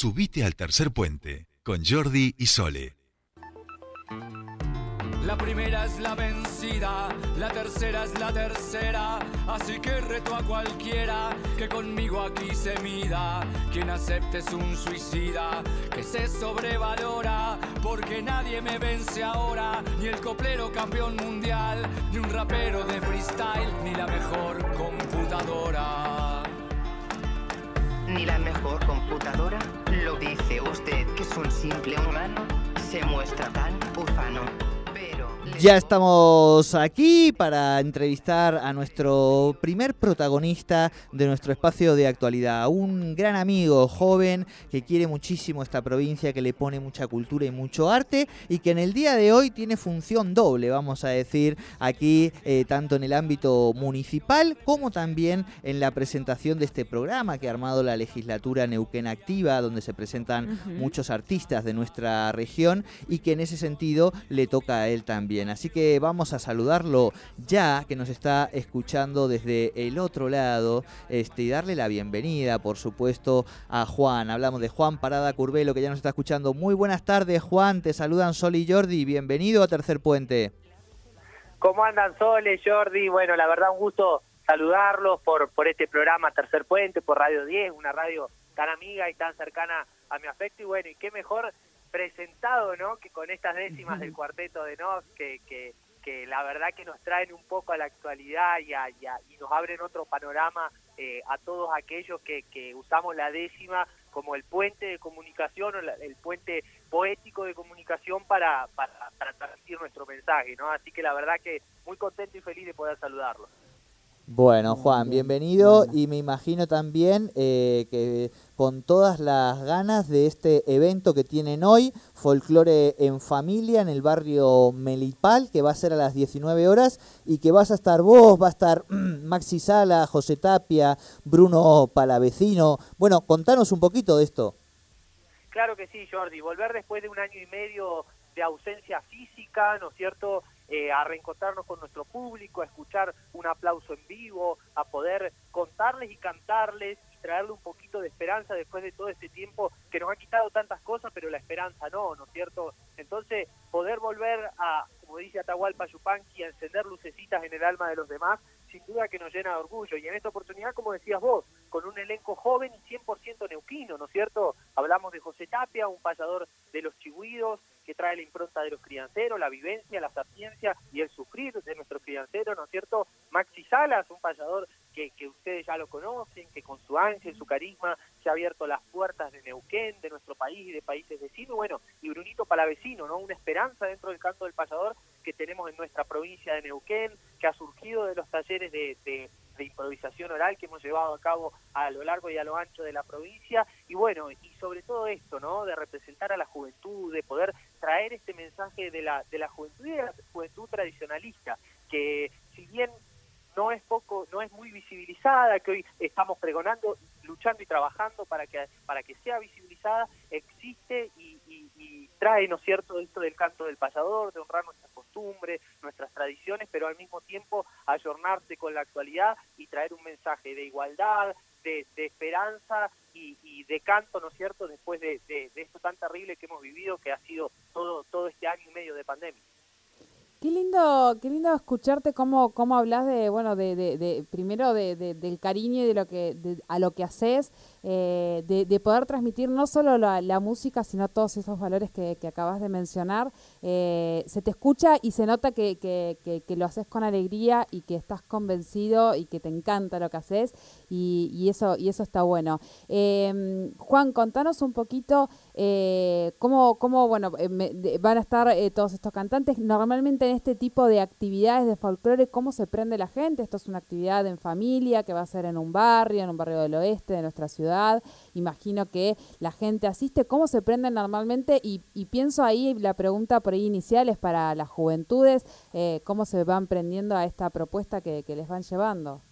Subite al tercer puente con Jordi y Sole. La primera es la vencida, la tercera es la tercera. Así que reto a cualquiera que conmigo aquí se mida. Quien acepte es un suicida que se sobrevalora. Porque nadie me vence ahora, ni el coplero campeón mundial, ni un rapero de freestyle, ni la mejor computadora. Ni la mejor computadora, lo dice usted que es un simple humano, se muestra tan ufano. Ya estamos aquí para entrevistar a nuestro primer protagonista de nuestro espacio de actualidad, un gran amigo joven que quiere muchísimo esta provincia, que le pone mucha cultura y mucho arte y que en el día de hoy tiene función doble, vamos a decir, aquí eh, tanto en el ámbito municipal como también en la presentación de este programa que ha armado la legislatura Neuquén Activa, donde se presentan muchos artistas de nuestra región y que en ese sentido le toca a él también. Así que vamos a saludarlo ya que nos está escuchando desde el otro lado este, y darle la bienvenida, por supuesto, a Juan. Hablamos de Juan Parada Curvelo que ya nos está escuchando. Muy buenas tardes, Juan. Te saludan Sol y Jordi. Bienvenido a Tercer Puente. ¿Cómo andan Sol y Jordi? Bueno, la verdad un gusto saludarlos por, por este programa Tercer Puente, por Radio 10, una radio tan amiga y tan cercana a mi afecto. Y bueno, y qué mejor presentado, ¿no? Que con estas décimas del cuarteto de Nos, que, que, que, la verdad que nos traen un poco a la actualidad y, a, y, nos abren otro panorama eh, a todos aquellos que, que usamos la décima como el puente de comunicación o el puente poético de comunicación para, para, para transmitir nuestro mensaje, ¿no? Así que la verdad que muy contento y feliz de poder saludarlos. Bueno, Juan, bienvenido y me imagino también eh, que con todas las ganas de este evento que tienen hoy, Folclore en Familia, en el barrio Melipal, que va a ser a las 19 horas y que vas a estar vos, va a estar Maxi Sala, José Tapia, Bruno Palavecino. Bueno, contanos un poquito de esto. Claro que sí, Jordi, volver después de un año y medio de ausencia física, ¿no es cierto?, eh, a reencontrarnos con nuestro público, a escuchar un aplauso en vivo, a poder contarles y cantarles y traerle un poquito de esperanza después de todo este tiempo que nos ha quitado tantas cosas, pero la esperanza no, ¿no es cierto? Entonces, poder volver a, como dice Atahualpa Yupanqui, a encender lucecitas en el alma de los demás, sin duda que nos llena de orgullo. Y en esta oportunidad, como decías vos, con un elenco joven y 100% neuquino, ¿no es cierto? Hablamos de José Tapia, un payador de los chigüidos, que trae la impronta de los crianceros, la vivencia, la sapiencia y el sufrir de nuestros crianceros, ¿no es cierto? Maxi Salas, un payador que, ustedes ya lo conocen, que con su ángel, su carisma, se ha abierto las puertas de Neuquén, de nuestro país y de países vecinos, bueno, y Brunito Palavecino, ¿no? Una esperanza dentro del canto del payador que tenemos en nuestra provincia de Neuquén, que ha surgido de los talleres de de improvisación oral que hemos llevado a cabo a lo largo y a lo ancho de la provincia y bueno, y sobre todo esto, ¿no? De representar a la juventud, de poder traer este mensaje de la, de la juventud y de la juventud tradicionalista, que si bien no es poco, no es muy visibilizada, que hoy estamos pregonando, luchando y trabajando para que, para que sea visibilizada, existe y, trae, ¿no es cierto?, esto del canto del payador, de honrar nuestras costumbres, nuestras tradiciones, pero al mismo tiempo ayornarse con la actualidad y traer un mensaje de igualdad, de, esperanza y, de canto, ¿no es cierto?, después de, de, esto tan terrible que hemos vivido, que ha sido todo, todo este año y medio de pandemia. Qué lindo, qué lindo escucharte cómo, cómo hablas de, bueno, de, de, de primero de, del cariño y de lo que, a lo que haces, eh, de, poder transmitir no solo la, música, sino todos esos valores que, acabas de mencionar. Eh, se te escucha y se nota que, que, lo haces con alegría y que estás convencido y que te encanta lo que haces y, eso, y eso está bueno. Eh, Juan, contanos un poquito eh, cómo, cómo, bueno, van a estar todos estos cantantes. Normalmente en este tipo de actividades de folclore, ¿cómo se prende la gente? Esto es una actividad en familia que va a ser en un barrio, en un barrio del oeste de nuestra ciudad. Imagino que la gente asiste. ¿Cómo se prende normalmente? Y, pienso ahí, la pregunta por ahí inicial es para las juventudes, eh, ¿cómo se van prendiendo a esta propuesta que, les van llevando?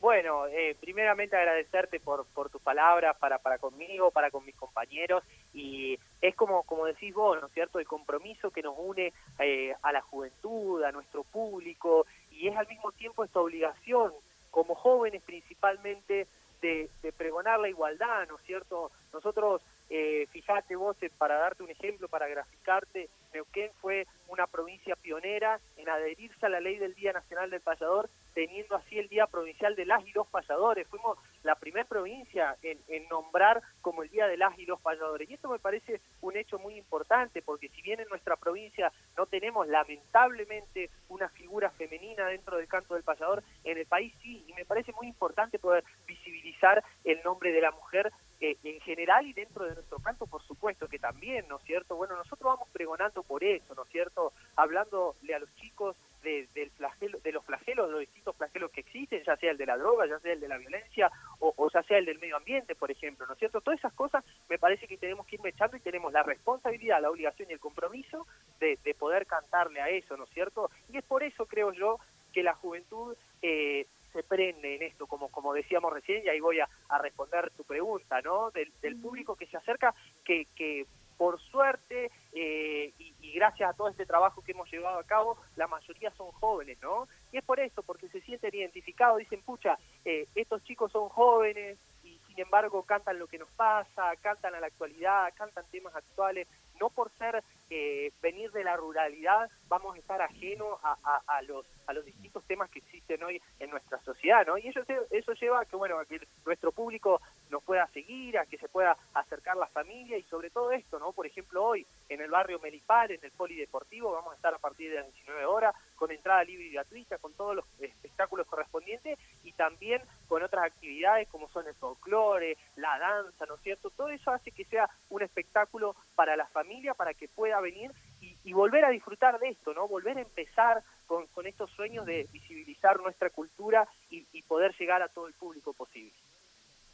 Bueno, eh, primeramente agradecerte por, tus palabras para, para conmigo, para con mis compañeros y es como, como decís vos, ¿no es cierto?, el compromiso que nos une eh, a la juventud, a nuestro público, y es al mismo tiempo esta obligación, como jóvenes principalmente, de, pregonar la igualdad, ¿no es cierto? Nosotros, eh, fíjate vos, eh, para darte un ejemplo, para graficarte, Neuquén fue una provincia pionera en adherirse a la ley del Día Nacional del Payador, teniendo así el Día Provincial de las y los Payadores. Fuimos la primera provincia en, nombrar como el Día de las y los Payadores. Y esto me parece un hecho muy importante, porque si bien en nuestra provincia no tenemos lamentablemente una figura femenina dentro del canto del payador, en el país sí, y me parece muy importante poder visibilizar el nombre de la mujer eh, en general y dentro de nuestro canto, por supuesto que también, ¿no es cierto? Bueno, nosotros vamos pregonando por eso, ¿no es cierto? Hablándole a los chicos de, del flagelo, de los flagelos, de los distintos flagelos que existen, ya sea el de la droga, ya sea el de la violencia o, ya sea el del medio ambiente, por ejemplo, ¿no es cierto? Todas esas cosas me parece que tenemos que ir echando y tenemos la responsabilidad, la obligación y el compromiso de, de poder cantarle a eso, ¿no es cierto? Y es por eso, creo yo, que la juventud eh, se prende en esto, como, como decíamos recién, y ahí voy a, responder tu pregunta, ¿no? Del, público que se acerca, que, que por suerte eh, y, gracias a todo este trabajo que hemos llevado a cabo, la mayoría son jóvenes, ¿no? Y es por esto, porque se sienten identificados, dicen, pucha, eh, estos chicos son jóvenes y sin embargo cantan lo que nos pasa, cantan a la actualidad, cantan temas actuales, no por ser eh, venir de la ruralidad vamos a estar ajenos a, los a los distintos temas que existen hoy en nuestra sociedad, ¿no? Y eso eso lleva a que bueno a que nuestro público nos pueda seguir, a que se pueda acercar la familia y sobre todo esto, ¿no? Por ejemplo hoy en el barrio Melipar, en el polideportivo, vamos a estar a partir de las 19 horas con entrada libre y gratuita, con todos los espectáculos correspondientes también con otras actividades como son el folclore, la danza, ¿no es cierto? Todo eso hace que sea un espectáculo para la familia, para que pueda venir y, volver a disfrutar de esto, ¿no? Volver a empezar con, estos sueños de visibilizar nuestra cultura y, poder llegar a todo el público posible.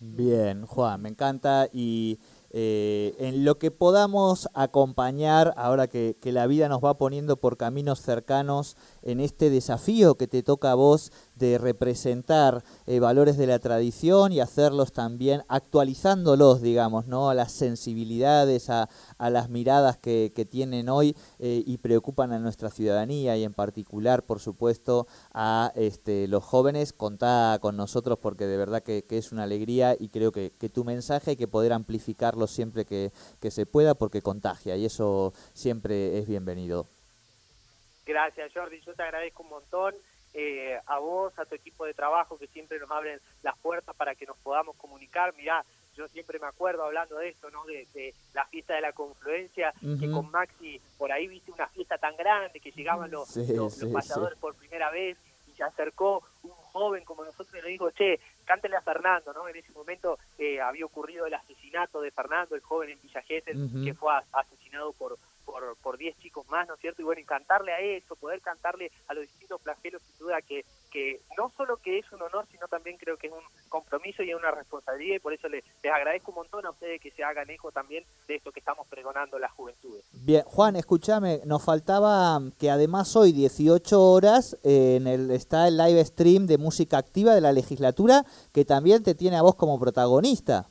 Bien, Juan, me encanta y eh, en lo que podamos acompañar, ahora que, la vida nos va poniendo por caminos cercanos, en este desafío que te toca a vos de representar eh, valores de la tradición y hacerlos también actualizándolos, digamos, ¿no? a las sensibilidades, a, las miradas que, tienen hoy eh, y preocupan a nuestra ciudadanía y en particular, por supuesto, a este, los jóvenes. Contá con nosotros porque de verdad que, es una alegría y creo que, que tu mensaje hay que poder amplificarlo siempre que, se pueda porque contagia y eso siempre es bienvenido. Gracias Jordi, yo te agradezco un montón. Eh, a vos, a tu equipo de trabajo que siempre nos abren las puertas para que nos podamos comunicar. Mirá, yo siempre me acuerdo hablando de esto, ¿no? De, la fiesta de la confluencia, que con Maxi por ahí viste una fiesta tan grande que llegaban los, los, pasadores por primera vez y se acercó un joven como nosotros y le dijo, che, cántele a Fernando, ¿no? En ese momento eh, había ocurrido el asesinato de Fernando, el joven en Villa que fue asesinado por por, por 10 chicos más, ¿no es cierto? Y bueno, y cantarle a eso, poder cantarle a los distintos flagelos, sin duda que, que no solo que es un honor, sino también creo que es un compromiso y es una responsabilidad, y por eso les, les agradezco un montón a ustedes que se hagan eco también de esto que estamos pregonando las juventudes. Bien, Juan, escúchame, nos faltaba que además hoy 18 horas eh, en el, está el live stream de música activa de la legislatura, que también te tiene a vos como protagonista.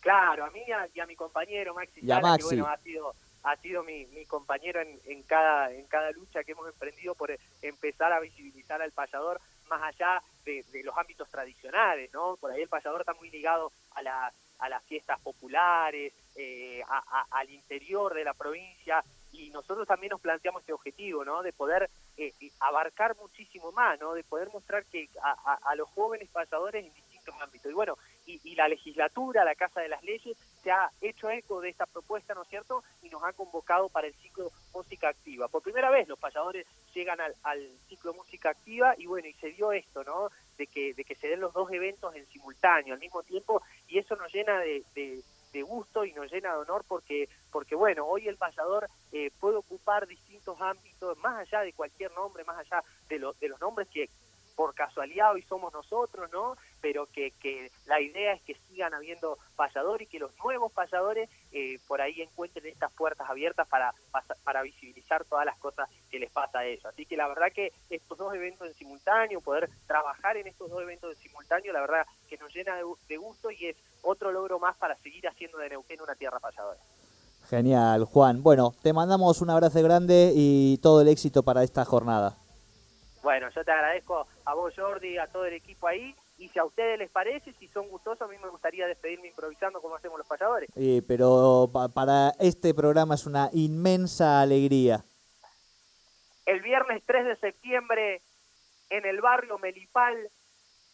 Claro, a mí y a, mi compañero Maxi, que bueno, ha sido ha sido mi, mi compañero en, en, cada, en cada lucha que hemos emprendido por empezar a visibilizar al payador más allá de, los ámbitos tradicionales, ¿no? Por ahí el payador está muy ligado a las, a las fiestas populares, eh, al interior de la provincia, y nosotros también nos planteamos este objetivo, ¿no? De poder eh, abarcar muchísimo más, ¿no? De poder mostrar que a, a los jóvenes payadores en distintos ámbitos. Y bueno, y, la legislatura, la Casa de las Leyes, se ha hecho eco de esta propuesta, ¿no es cierto? Y nos ha convocado para el ciclo Música Activa. Por primera vez los payadores llegan al, ciclo Música Activa y bueno, y se dio esto, ¿no? De que, de que se den los dos eventos en simultáneo, al mismo tiempo, y eso nos llena de, gusto y nos llena de honor porque, porque bueno, hoy el payador eh, puede ocupar distintos ámbitos, más allá de cualquier nombre, más allá de, de los nombres que por casualidad hoy somos nosotros, ¿no? Pero que, que la idea es que sigan habiendo payadores y que los nuevos payadores eh, por ahí encuentren estas puertas abiertas para, para visibilizar todas las cosas que les pasa a ellos. Así que la verdad que estos dos eventos en simultáneo, poder trabajar en estos dos eventos en simultáneo, la verdad que nos llena de, gusto y es otro logro más para seguir haciendo de Neuquén una tierra payadora. Genial, Juan. Bueno, te mandamos un abrazo grande y todo el éxito para esta jornada. Bueno, yo te agradezco a vos, Jordi, a todo el equipo ahí y si a ustedes les parece, si son gustosos, a mí me gustaría despedirme improvisando como hacemos los payadores. Eh, pero para este programa es una inmensa alegría. El viernes 3 de septiembre, en el barrio Melipal,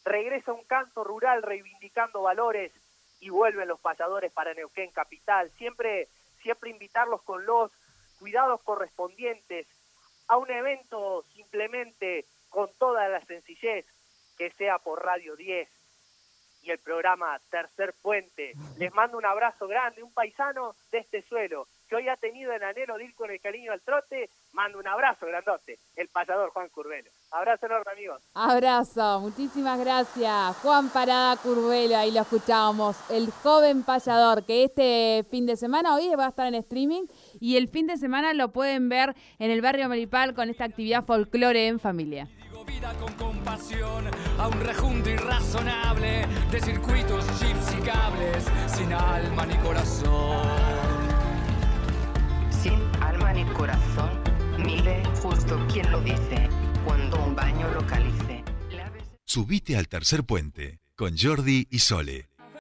regresa un canto rural reivindicando valores y vuelven los payadores para Neuquén Capital. Siempre, siempre invitarlos con los cuidados correspondientes a un evento simplemente con toda la sencillez que sea por Radio 10 y el programa Tercer Puente. Les mando un abrazo grande, un paisano de este suelo que hoy ha tenido el anhelo de ir con el cariño al trote. Mando un abrazo grandote, el payador Juan Curvelo. Abrazo enorme, amigos. Abrazo, muchísimas gracias. Juan Parada Curvelo, ahí lo escuchábamos, el joven payador que este fin de semana, hoy va a estar en streaming y el fin de semana lo pueden ver en el barrio Maripal con esta actividad folclore en familia vida con compasión a un rejunto irrazonable de circuitos, chips y cables sin alma ni corazón. Sin alma ni corazón, mire justo quien lo dice cuando un baño localice. Subite al tercer puente con Jordi y Sole.